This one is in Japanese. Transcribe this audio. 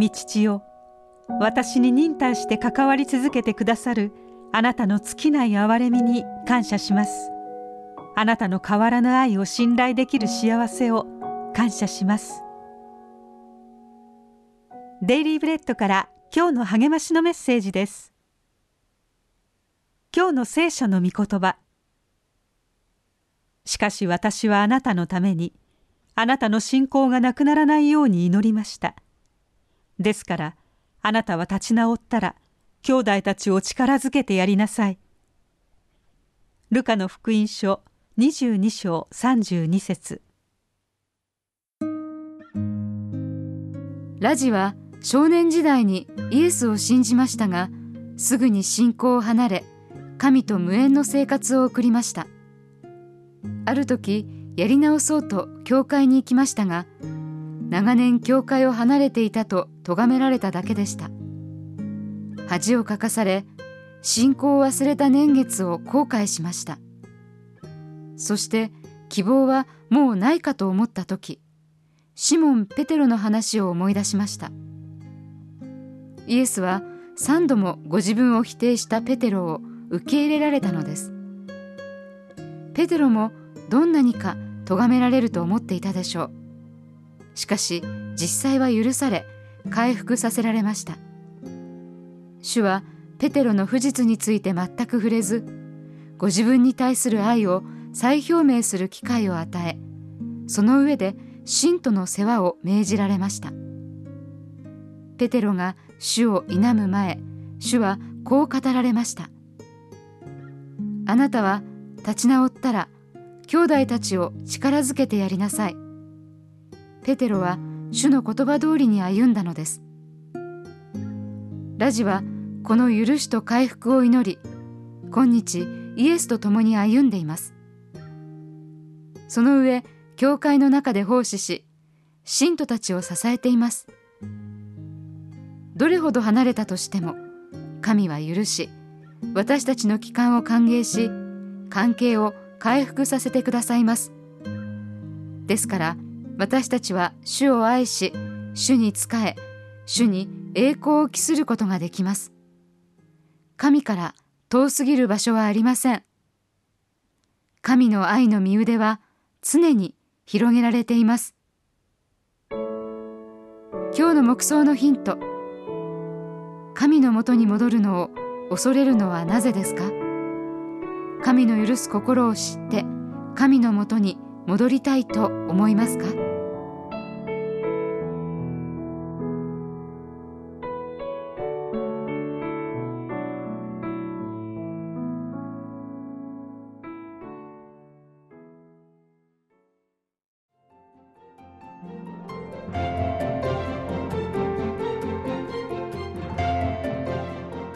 御父よ。私に忍耐して関わり続けてくださるあなたの尽きない憐れみに感謝します。あなたの変わらぬ愛を信頼できる幸せを感謝します。デイリーブレッドから今日の励ましのメッセージです。今日の聖書の御言葉。しかし私はあなたのためにあなたの信仰がなくならないように祈りました。ですからあなたは立ち直ったら兄弟たちを力づけてやりなさい。ルカの福音書22章32節。ラジは少年時代にイエスを信じましたがすぐに信仰を離れ神と無縁の生活を送りました。ある時やり直そうと教会に行きましたが長年教会を離れていたと咎められただけでした。恥をかかされ信仰を忘れた年月を後悔しました。そして希望はもうないかと思った時シモン・ペテロの話を思い出しました。イエスは3度もご自分を否定したペテロを受け入れられたのです。ペテロもどんなにか咎められると思っていたでしょう。しかし実際は許され回復させられました。主はペテロの不実について全く触れずご自分に対する愛を再表明する機会を与えその上で信徒の世話を命じられました。ペテロが主を否む前主はこう語られましたあなたは立ち直ったら兄弟たちを力づけてやりなさい。ペテロは主の言葉通りに歩んだのです。ラジはこの許しと回復を祈り今日イエスと共に歩んでいます。その上教会の中で奉仕し信徒たちを支えています。どれほど離れたとしても神は許し私たちの帰還を歓迎し関係を回復させてくださいます。ですから私たちは主を愛し主に仕え主に栄光を期することができます。神から遠すぎる場所はありません。神の愛の身腕は常に広げられています。今日の黙想のヒント。神のもとに戻るのを恐れるのはなぜですか？神の許す心を知って神のもとに戻りたいと思いますか？